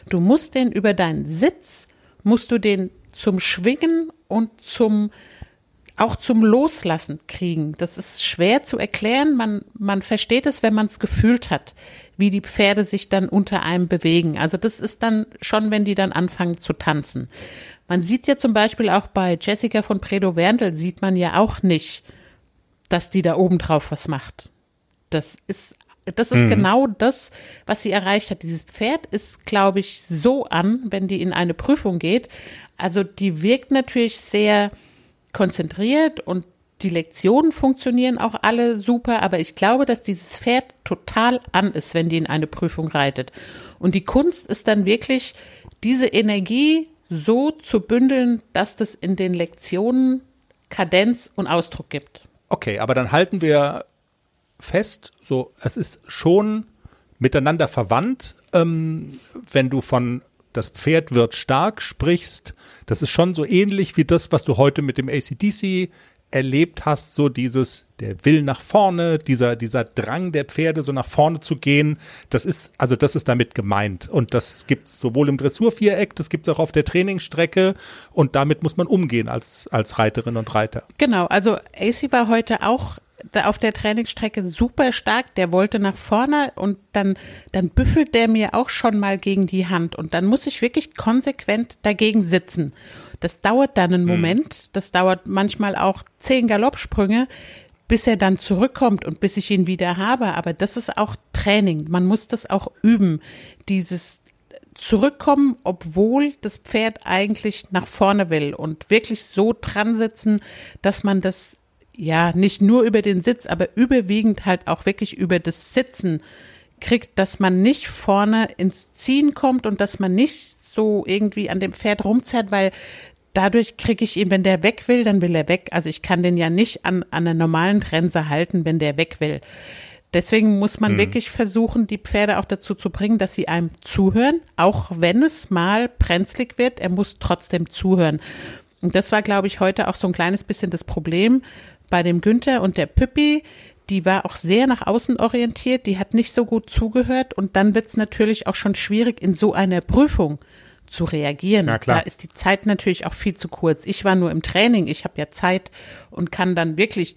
Du musst den über deinen Sitz, musst du den zum Schwingen und zum auch zum Loslassen kriegen. Das ist schwer zu erklären. Man, man versteht es, wenn man es gefühlt hat, wie die Pferde sich dann unter einem bewegen. Also das ist dann schon, wenn die dann anfangen zu tanzen. Man sieht ja zum Beispiel auch bei Jessica von Predo Werndl sieht man ja auch nicht, dass die da oben drauf was macht. Das ist, das ist mhm. genau das, was sie erreicht hat. Dieses Pferd ist, glaube ich, so an, wenn die in eine Prüfung geht. Also die wirkt natürlich sehr konzentriert und die Lektionen funktionieren auch alle super, aber ich glaube, dass dieses Pferd total an ist, wenn die in eine Prüfung reitet. Und die Kunst ist dann wirklich, diese Energie so zu bündeln, dass das in den Lektionen Kadenz und Ausdruck gibt. Okay, aber dann halten wir fest, so es ist schon miteinander verwandt, ähm, wenn du von das Pferd wird stark sprichst. Das ist schon so ähnlich wie das, was du heute mit dem ACDC erlebt hast, so dieses, der will nach vorne, dieser, dieser Drang der Pferde, so nach vorne zu gehen, das ist, also das ist damit gemeint. Und das gibt es sowohl im Dressurviereck, das gibt es auch auf der Trainingsstrecke und damit muss man umgehen als, als Reiterin und Reiter. Genau, also AC war heute auch auf der Trainingsstrecke super stark, der wollte nach vorne und dann, dann büffelt der mir auch schon mal gegen die Hand und dann muss ich wirklich konsequent dagegen sitzen. Das dauert dann einen hm. Moment, das dauert manchmal auch zehn Galoppsprünge, bis er dann zurückkommt und bis ich ihn wieder habe. Aber das ist auch Training. Man muss das auch üben. Dieses zurückkommen, obwohl das Pferd eigentlich nach vorne will und wirklich so dran sitzen, dass man das ja nicht nur über den Sitz, aber überwiegend halt auch wirklich über das Sitzen kriegt, dass man nicht vorne ins Ziehen kommt und dass man nicht so irgendwie an dem Pferd rumzerrt, weil dadurch kriege ich ihn, wenn der weg will, dann will er weg. Also ich kann den ja nicht an, an einer normalen Trense halten, wenn der weg will. Deswegen muss man mhm. wirklich versuchen, die Pferde auch dazu zu bringen, dass sie einem zuhören, auch wenn es mal brenzlig wird. Er muss trotzdem zuhören. Und das war, glaube ich, heute auch so ein kleines bisschen das Problem bei dem Günther und der Püppi. Die war auch sehr nach außen orientiert, die hat nicht so gut zugehört und dann wird es natürlich auch schon schwierig in so einer Prüfung zu reagieren. Ja, klar. Da ist die Zeit natürlich auch viel zu kurz. Ich war nur im Training, ich habe ja Zeit und kann dann wirklich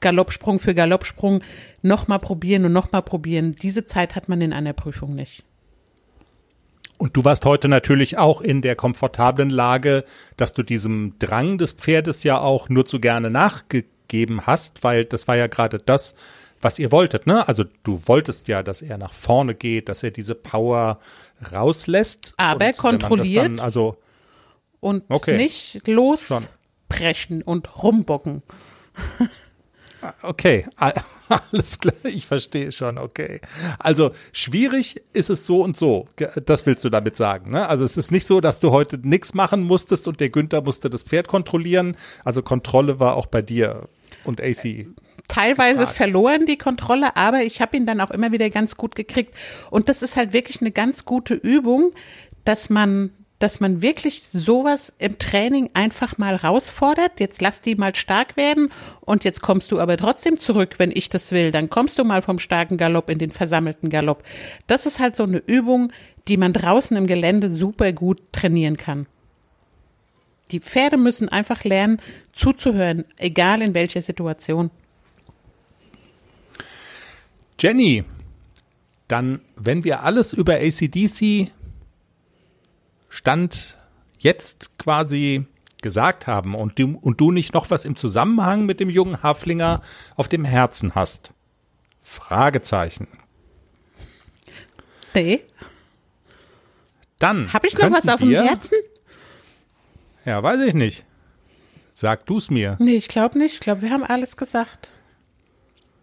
Galoppsprung für Galoppsprung nochmal probieren und nochmal probieren. Diese Zeit hat man in einer Prüfung nicht. Und du warst heute natürlich auch in der komfortablen Lage, dass du diesem Drang des Pferdes ja auch nur zu gerne nachgegeben hast, weil das war ja gerade das, was ihr wolltet, ne? Also du wolltest ja, dass er nach vorne geht, dass er diese Power rauslässt. Aber kontrolliert. Dann, also und okay. nicht lospreschen und rumbocken. Okay, [laughs] alles klar, ich verstehe schon, okay. Also schwierig ist es so und so, das willst du damit sagen. Ne? Also es ist nicht so, dass du heute nichts machen musstest und der Günther musste das Pferd kontrollieren. Also Kontrolle war auch bei dir und AC. Teilweise gefragt. verloren die Kontrolle, aber ich habe ihn dann auch immer wieder ganz gut gekriegt. Und das ist halt wirklich eine ganz gute Übung, dass man dass man wirklich sowas im Training einfach mal herausfordert. Jetzt lass die mal stark werden und jetzt kommst du aber trotzdem zurück, wenn ich das will. Dann kommst du mal vom starken Galopp in den versammelten Galopp. Das ist halt so eine Übung, die man draußen im Gelände super gut trainieren kann. Die Pferde müssen einfach lernen, zuzuhören, egal in welcher Situation. Jenny, dann, wenn wir alles über ACDC Stand jetzt quasi gesagt haben und du, und du nicht noch was im Zusammenhang mit dem jungen Haflinger auf dem Herzen hast? Fragezeichen. Nee. Dann. Habe ich noch was auf dem Herzen? Ja, weiß ich nicht. Sag du's mir. Nee, ich glaube nicht. Ich glaube, wir haben alles gesagt.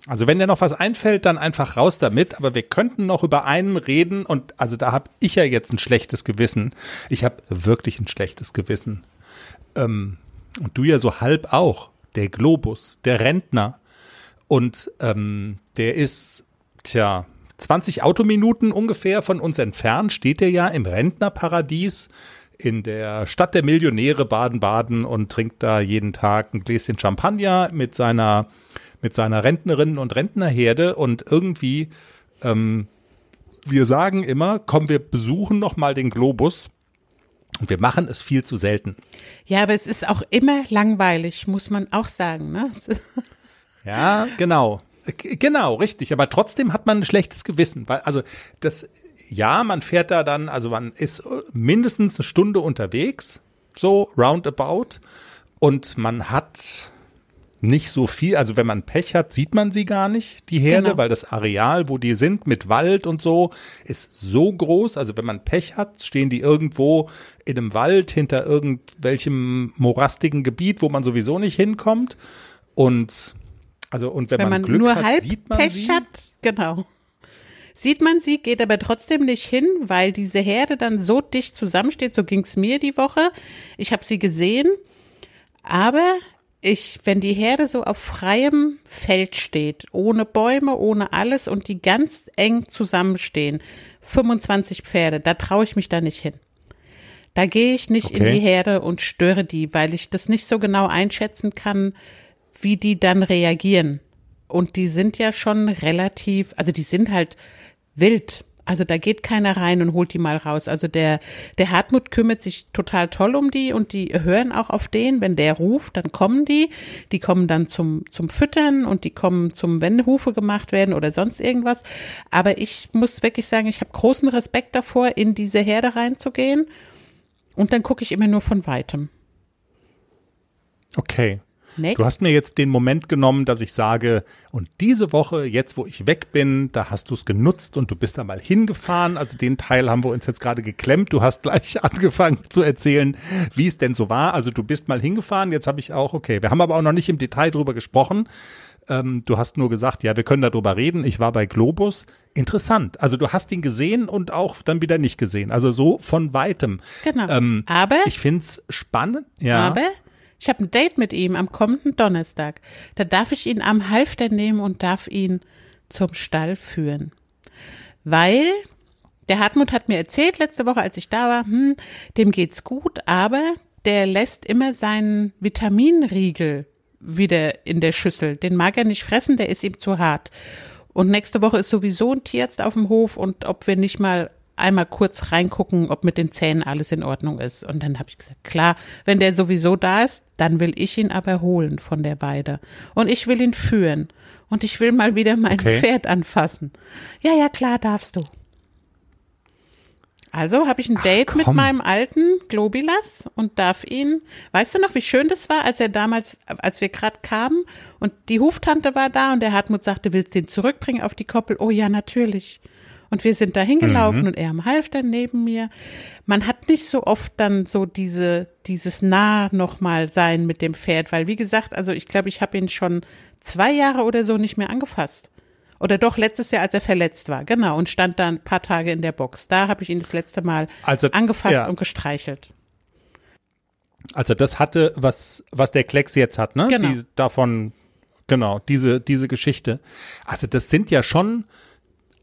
Also wenn dir noch was einfällt, dann einfach raus damit. Aber wir könnten noch über einen reden und also da habe ich ja jetzt ein schlechtes Gewissen. Ich habe wirklich ein schlechtes Gewissen. Ähm, und du ja so halb auch. Der Globus, der Rentner. Und ähm, der ist, tja, 20 Autominuten ungefähr von uns entfernt, steht er ja im Rentnerparadies in der Stadt der Millionäre Baden-Baden und trinkt da jeden Tag ein Gläschen Champagner mit seiner mit seiner Rentnerinnen und Rentnerherde und irgendwie, ähm, wir sagen immer, komm, wir besuchen noch mal den Globus. Und wir machen es viel zu selten. Ja, aber es ist auch immer langweilig, muss man auch sagen. Ne? [laughs] ja, genau. Genau, richtig. Aber trotzdem hat man ein schlechtes Gewissen, weil also das, ja, man fährt da dann, also man ist mindestens eine Stunde unterwegs, so roundabout, und man hat nicht so viel. Also wenn man Pech hat, sieht man sie gar nicht, die Herde, genau. weil das Areal, wo die sind, mit Wald und so, ist so groß. Also wenn man Pech hat, stehen die irgendwo in einem Wald hinter irgendwelchem morastigen Gebiet, wo man sowieso nicht hinkommt. Und also und wenn, wenn man, man, Glück nur hat, halb sieht man Pech sie. hat, genau. Sieht man sie, geht aber trotzdem nicht hin, weil diese Herde dann so dicht zusammensteht. So ging's mir die Woche. Ich habe sie gesehen, aber ich, wenn die Herde so auf freiem Feld steht, ohne Bäume, ohne alles und die ganz eng zusammenstehen, 25 Pferde, da traue ich mich da nicht hin. Da gehe ich nicht okay. in die Herde und störe die, weil ich das nicht so genau einschätzen kann, wie die dann reagieren. Und die sind ja schon relativ, also die sind halt wild. Also da geht keiner rein und holt die mal raus. Also der, der Hartmut kümmert sich total toll um die und die hören auch auf den. Wenn der ruft, dann kommen die. Die kommen dann zum, zum Füttern und die kommen zum, wenn Hufe gemacht werden oder sonst irgendwas. Aber ich muss wirklich sagen, ich habe großen Respekt davor, in diese Herde reinzugehen. Und dann gucke ich immer nur von weitem. Okay. Next. Du hast mir jetzt den Moment genommen, dass ich sage, und diese Woche, jetzt wo ich weg bin, da hast du es genutzt und du bist da mal hingefahren. Also den Teil haben wir uns jetzt gerade geklemmt. Du hast gleich [laughs] angefangen zu erzählen, wie es denn so war. Also du bist mal hingefahren. Jetzt habe ich auch, okay, wir haben aber auch noch nicht im Detail drüber gesprochen. Ähm, du hast nur gesagt, ja, wir können darüber reden. Ich war bei Globus. Interessant. Also du hast ihn gesehen und auch dann wieder nicht gesehen. Also so von weitem. Genau. Ähm, aber ich finde es spannend. Ja. Aber ich habe ein Date mit ihm am kommenden Donnerstag. Da darf ich ihn am Halfter nehmen und darf ihn zum Stall führen. Weil der Hartmut hat mir erzählt letzte Woche, als ich da war, hm, dem geht's gut, aber der lässt immer seinen Vitaminriegel wieder in der Schüssel. Den mag er nicht fressen, der ist ihm zu hart. Und nächste Woche ist sowieso ein Tierarzt auf dem Hof und ob wir nicht mal einmal kurz reingucken, ob mit den Zähnen alles in Ordnung ist. Und dann habe ich gesagt, klar, wenn der sowieso da ist, dann will ich ihn aber holen von der Weide. Und ich will ihn führen. Und ich will mal wieder mein Okay. Pferd anfassen. Ja, ja, klar, darfst du. Also habe ich ein Date mit komm. meinem alten Globilas und darf ihn. Weißt du noch, wie schön das war, als er damals, als wir gerade kamen und die Huftante war da und der Hartmut sagte, willst du ihn zurückbringen auf die Koppel? Oh ja, natürlich. Und wir sind da hingelaufen und er am Halfter neben mir. Man hat nicht so oft dann so diese, dieses nah nochmal sein mit dem Pferd, weil wie gesagt, also ich glaube, ich habe ihn schon zwei Jahre oder so nicht mehr angefasst. Oder doch letztes Jahr, als er verletzt war, genau, und stand da ein paar Tage in der Box. Da habe ich ihn das letzte Mal Also, angefasst ja. und gestreichelt. Also das hatte, was, was der Klecks jetzt hat, ne? Genau. Die, davon, genau, diese, diese Geschichte. Also das sind ja schon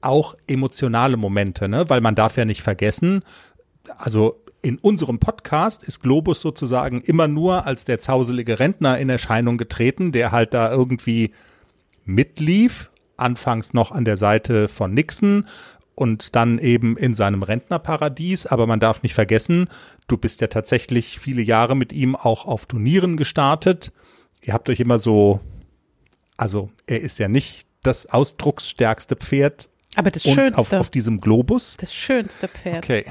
auch emotionale Momente, ne? Weil man darf ja nicht vergessen, also in unserem Podcast ist Globus sozusagen immer nur als der zauselige Rentner in Erscheinung getreten, der halt da irgendwie mitlief, anfangs noch an der Seite von Nixon und dann eben in seinem Rentnerparadies. Aber man darf nicht vergessen, du bist ja tatsächlich viele Jahre mit ihm auch auf Turnieren gestartet. Ihr habt euch immer so, also er ist ja nicht das ausdrucksstärkste Pferd Aber das und Schönste, auf, auf diesem Globus. das schönste Pferd. Okay.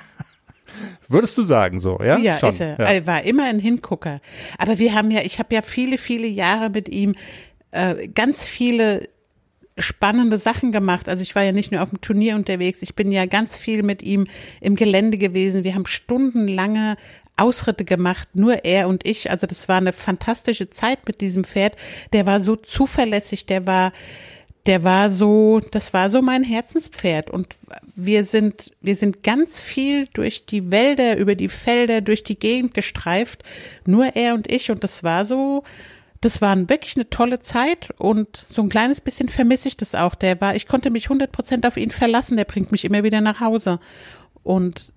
[laughs] Würdest du sagen so, ja? Ja, Schon, ist er. ja. Er war immer ein Hingucker. Aber wir haben ja, ich habe ja viele, viele Jahre mit ihm äh, ganz viele spannende Sachen gemacht. Also ich war ja nicht nur auf dem Turnier unterwegs, ich bin ja ganz viel mit ihm im Gelände gewesen. Wir haben stundenlange Ausritte gemacht, nur er und ich. Also das war eine fantastische Zeit mit diesem Pferd. Der war so zuverlässig, der war der war so, das war so mein Herzenspferd. Und wir sind, wir sind ganz viel durch die Wälder, über die Felder, durch die Gegend gestreift, nur er und ich. Und das war so, das war wirklich eine tolle Zeit. Und so ein kleines bisschen vermisse ich das auch. Der war, ich konnte mich 100 Prozent auf ihn verlassen, der bringt mich immer wieder nach Hause. Und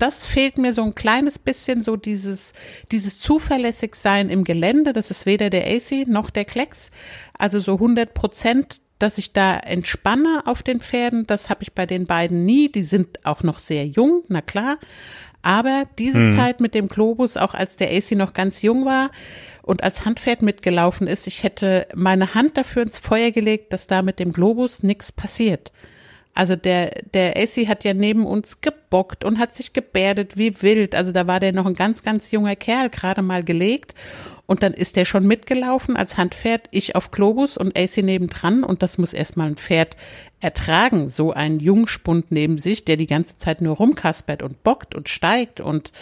das fehlt mir so ein kleines bisschen, so dieses, dieses zuverlässig sein im Gelände. Das ist weder der AC noch der Klecks. Also so 100 Prozent, dass ich da entspanne auf den Pferden. Das habe ich bei den beiden nie. Die sind auch noch sehr jung, na klar. Aber diese Zeit mit dem Globus, auch als der AC noch ganz jung war und als Handpferd mitgelaufen ist, ich hätte meine Hand dafür ins Feuer gelegt, dass da mit dem Globus nichts passiert. Also der, der AC hat ja neben uns gebockt und hat sich gebärdet wie wild. Also da war der noch ein ganz, ganz junger Kerl, gerade mal gelegt. Und dann ist der schon mitgelaufen als Handpferd, ich auf Globus und AC nebendran. Und das muss erstmal ein Pferd ertragen. So ein Jungspund neben sich, der die ganze Zeit nur rumkaspert und bockt und steigt und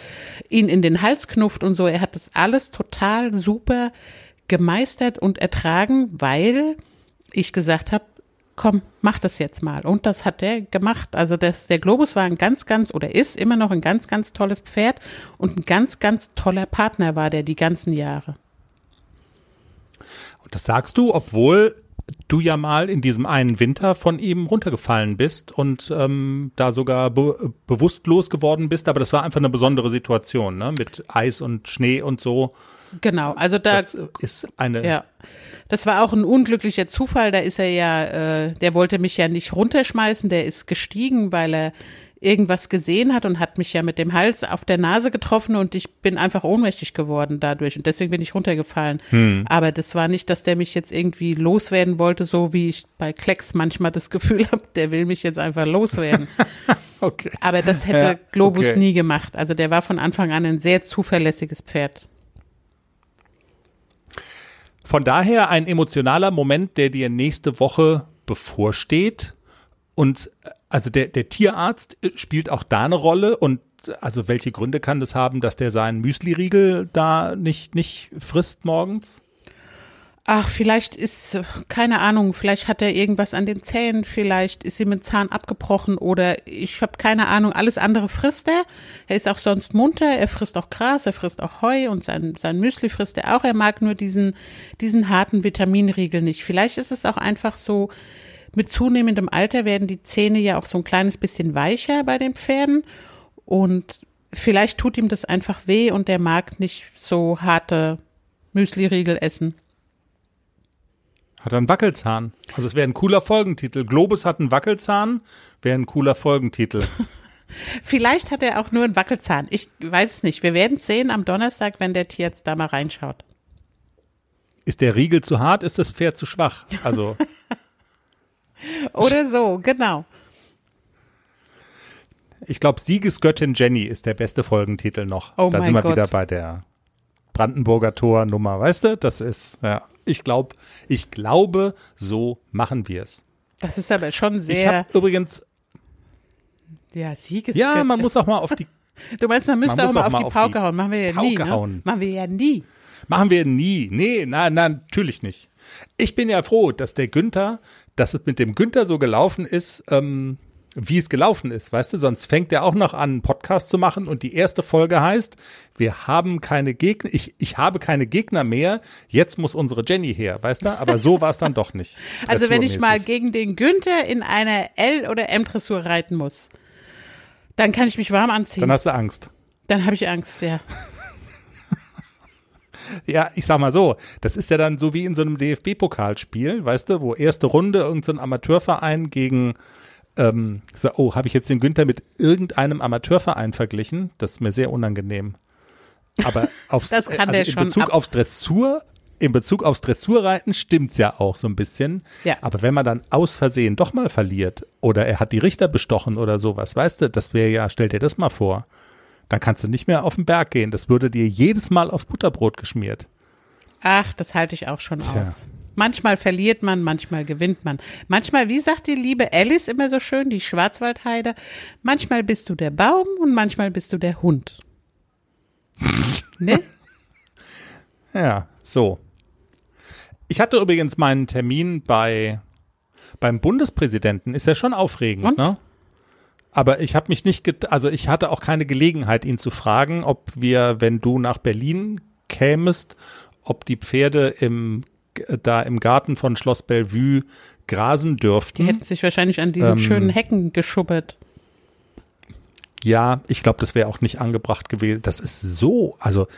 ihn in den Hals knufft und so. Er hat das alles total super gemeistert und ertragen, weil ich gesagt habe, komm, mach das jetzt mal. Und das hat der gemacht. Also das, der Globus war ein ganz, ganz, oder ist immer noch ein ganz, ganz tolles Pferd und ein ganz, ganz toller Partner war der die ganzen Jahre. Und das sagst du, obwohl du ja mal in diesem einen Winter von ihm runtergefallen bist und ähm, da sogar be bewusstlos geworden bist. Aber das war einfach eine besondere Situation, ne? Mit Eis und Schnee und so. Genau, also da, Das ist eine. ja. Das war auch ein unglücklicher Zufall. Da ist er ja, äh, der wollte mich ja nicht runterschmeißen, der ist gestiegen, weil er irgendwas gesehen hat und hat mich ja mit dem Hals auf der Nase getroffen und ich bin einfach ohnmächtig geworden dadurch und deswegen bin ich runtergefallen. Aber das war nicht, dass der mich jetzt irgendwie loswerden wollte, so wie ich bei Klecks manchmal das Gefühl [laughs] habe, der will mich jetzt einfach loswerden. [laughs] Okay. Aber das hätte Ja, Globus okay. nie gemacht. Also der war von Anfang an ein sehr zuverlässiges Pferd. Von daher ein emotionaler Moment, der dir nächste Woche bevorsteht. Und äh, also der, der Tierarzt äh, spielt auch da eine Rolle. Und äh, also welche Gründe kann das haben, dass der seinen Müsli-Riegel da nicht, nicht frisst morgens? Ach, vielleicht ist, keine Ahnung, vielleicht hat er irgendwas an den Zähnen, vielleicht ist ihm ein Zahn abgebrochen oder ich habe keine Ahnung, alles andere frisst er. Er ist auch sonst munter, er frisst auch Gras, er frisst auch Heu und sein, sein Müsli frisst er auch. Er mag nur diesen, diesen harten Vitaminriegel nicht. Vielleicht ist es auch einfach so, mit zunehmendem Alter werden die Zähne ja auch so ein kleines bisschen weicher bei den Pferden und vielleicht tut ihm das einfach weh und der mag nicht so harte Müsli-Riegel essen. Hat er einen Wackelzahn. Also es wäre ein cooler Folgentitel. Globus hat einen Wackelzahn, wäre ein cooler Folgentitel. [laughs] Vielleicht hat er auch nur einen Wackelzahn. Ich weiß es nicht. Wir werden es sehen am Donnerstag, wenn der Tierarzt da mal reinschaut. Ist der Riegel zu hart, ist das Pferd zu schwach? Also. [laughs] Oder so, genau. Ich glaube, Siegesgöttin Jenny ist der beste Folgentitel noch. Oh da sind wir Gott. wieder bei der Brandenburger Tor-Nummer, weißt du? Das ist, ja. Ich glaube, ich glaube, so machen wir es. Das ist aber schon Ich sehr, habe übrigens, ja, Sieges. ja, man muss auch mal auf die, [laughs] Du meinst, man müsste man auch mal auf mal die auf Pauke die hauen. Machen wir ja nie, Pauke ne? hauen. Machen wir ja nie. machen wir nie. Nee, na, na, natürlich nicht. Ich bin ja froh, dass der Günther, dass es mit dem Günther so gelaufen ist, ähm, wie es gelaufen ist, weißt du, sonst fängt er auch noch an, einen Podcast zu machen und die erste Folge heißt, wir haben keine Gegner, ich, ich habe keine Gegner mehr, jetzt muss unsere Jenny her, weißt du, aber so war es dann doch nicht. [laughs] Also wenn ich mal gegen den Günther in einer L- oder M-Dressur reiten muss, dann kann ich mich warm anziehen. Dann hast du Angst. Dann habe ich Angst, ja. [laughs] Ja, ich sag mal so, das ist ja dann so wie in so einem DFB-Pokalspiel, weißt du, wo erste Runde irgendein so ein Amateurverein gegen, ähm, so, oh, habe ich jetzt den Günther mit irgendeinem Amateurverein verglichen? Das ist mir sehr unangenehm. Aber [laughs] aufs, Das kann also der in Bezug aufs Dressur, in Bezug aufs Dressurreiten stimmt's ja auch so ein bisschen. Ja. Aber wenn man dann aus Versehen doch mal verliert oder er hat die Richter bestochen oder sowas, weißt du, das wäre ja, stell dir das mal vor. Dann kannst du nicht mehr auf den Berg gehen. Das würde dir jedes Mal aufs Butterbrot geschmiert. Ach, das halte ich auch schon Tja. aus. Manchmal verliert man, manchmal gewinnt man. Manchmal, wie sagt die liebe Alice immer so schön, die Schwarzwaldheide, manchmal bist du der Baum und manchmal bist du der Hund. ne? [laughs] Ja, so. Ich hatte übrigens meinen Termin bei beim Bundespräsidenten. Ist ja schon aufregend, Und? ne? Aber ich habe mich nicht, also ich hatte auch keine Gelegenheit, ihn zu fragen, ob wir, wenn du nach Berlin kämest, ob die Pferde im da im Garten von Schloss Bellevue grasen Die dürften. hätten sich wahrscheinlich an diesen Ähm. schönen Hecken geschubbert. Ja, ich glaube, das wäre auch nicht angebracht gewesen. Das ist so, also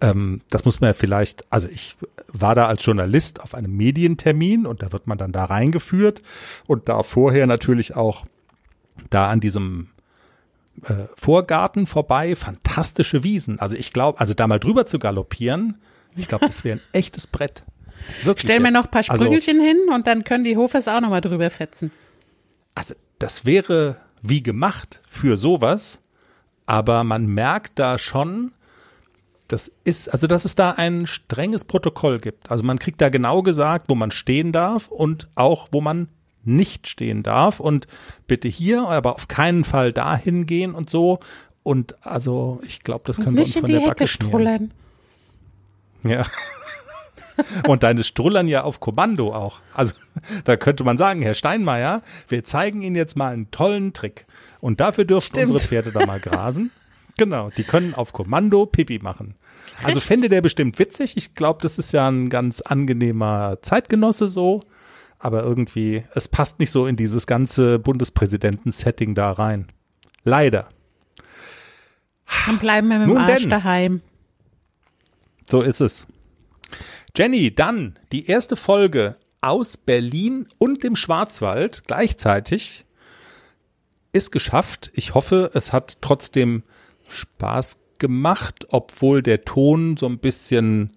ähm, das muss man ja vielleicht, also ich war da als Journalist auf einem Medientermin und da wird man dann da reingeführt und da vorher natürlich auch da an diesem äh, Vorgarten vorbei, fantastische Wiesen. Also ich glaube, also da mal drüber zu galoppieren, ich glaube, das wäre ein [laughs] echtes Brett. Wirklich Stell mir jetzt. noch ein paar Also- Sprügelchen hin und dann können die Hofers auch nochmal drüber fetzen. also das wäre wie gemacht für sowas, aber man merkt da schon, das ist, also dass es da ein strenges Protokoll gibt. Also man kriegt da genau gesagt, wo man stehen darf und auch, wo man nicht stehen darf und bitte hier, aber auf keinen Fall dahin gehen und so. Und also ich glaube, das können wir uns von die der Backe Hecke schmieren. strullern. Ja. Und deine strullern ja auf Kommando auch. Also da könnte man sagen, Herr Steinmeier, wir zeigen Ihnen jetzt mal einen tollen Trick. Und dafür dürften Stimmt. unsere Pferde da mal grasen. Genau, die können auf Kommando Pipi machen. Also fände der bestimmt witzig. Ich glaube, das ist ja ein ganz angenehmer Zeitgenosse so. Aber irgendwie, es passt nicht so in dieses ganze Bundespräsidenten-Setting da rein. Leider. Dann bleiben wir mit dem Nun Arsch denn. daheim. So ist es. Jenny, dann die erste Folge aus Berlin und dem Schwarzwald gleichzeitig ist geschafft. Ich hoffe, es hat trotzdem Spaß gemacht, obwohl der Ton so ein bisschen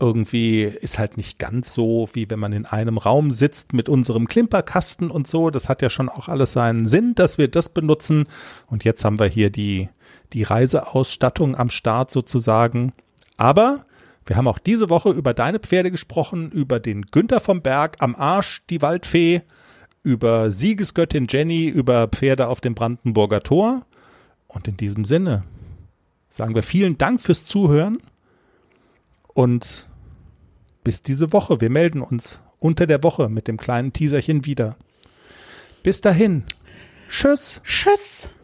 irgendwie ist halt nicht ganz so, wie wenn man in einem Raum sitzt mit unserem Klimperkasten und so. Das hat ja schon auch alles seinen Sinn, dass wir das benutzen. Und jetzt haben wir hier die, die Reiseausstattung am Start sozusagen. Aber wir haben auch diese Woche über deine Pferde gesprochen, über den Günther vom Berg am Arsch, die Waldfee, über Siegesgöttin Jenny, über Pferde auf dem Brandenburger Tor. Und in diesem Sinne sagen wir vielen Dank fürs Zuhören und bis diese Woche. Wir melden uns unter der Woche mit dem kleinen Teaserchen wieder. Bis dahin. Tschüss. Tschüss.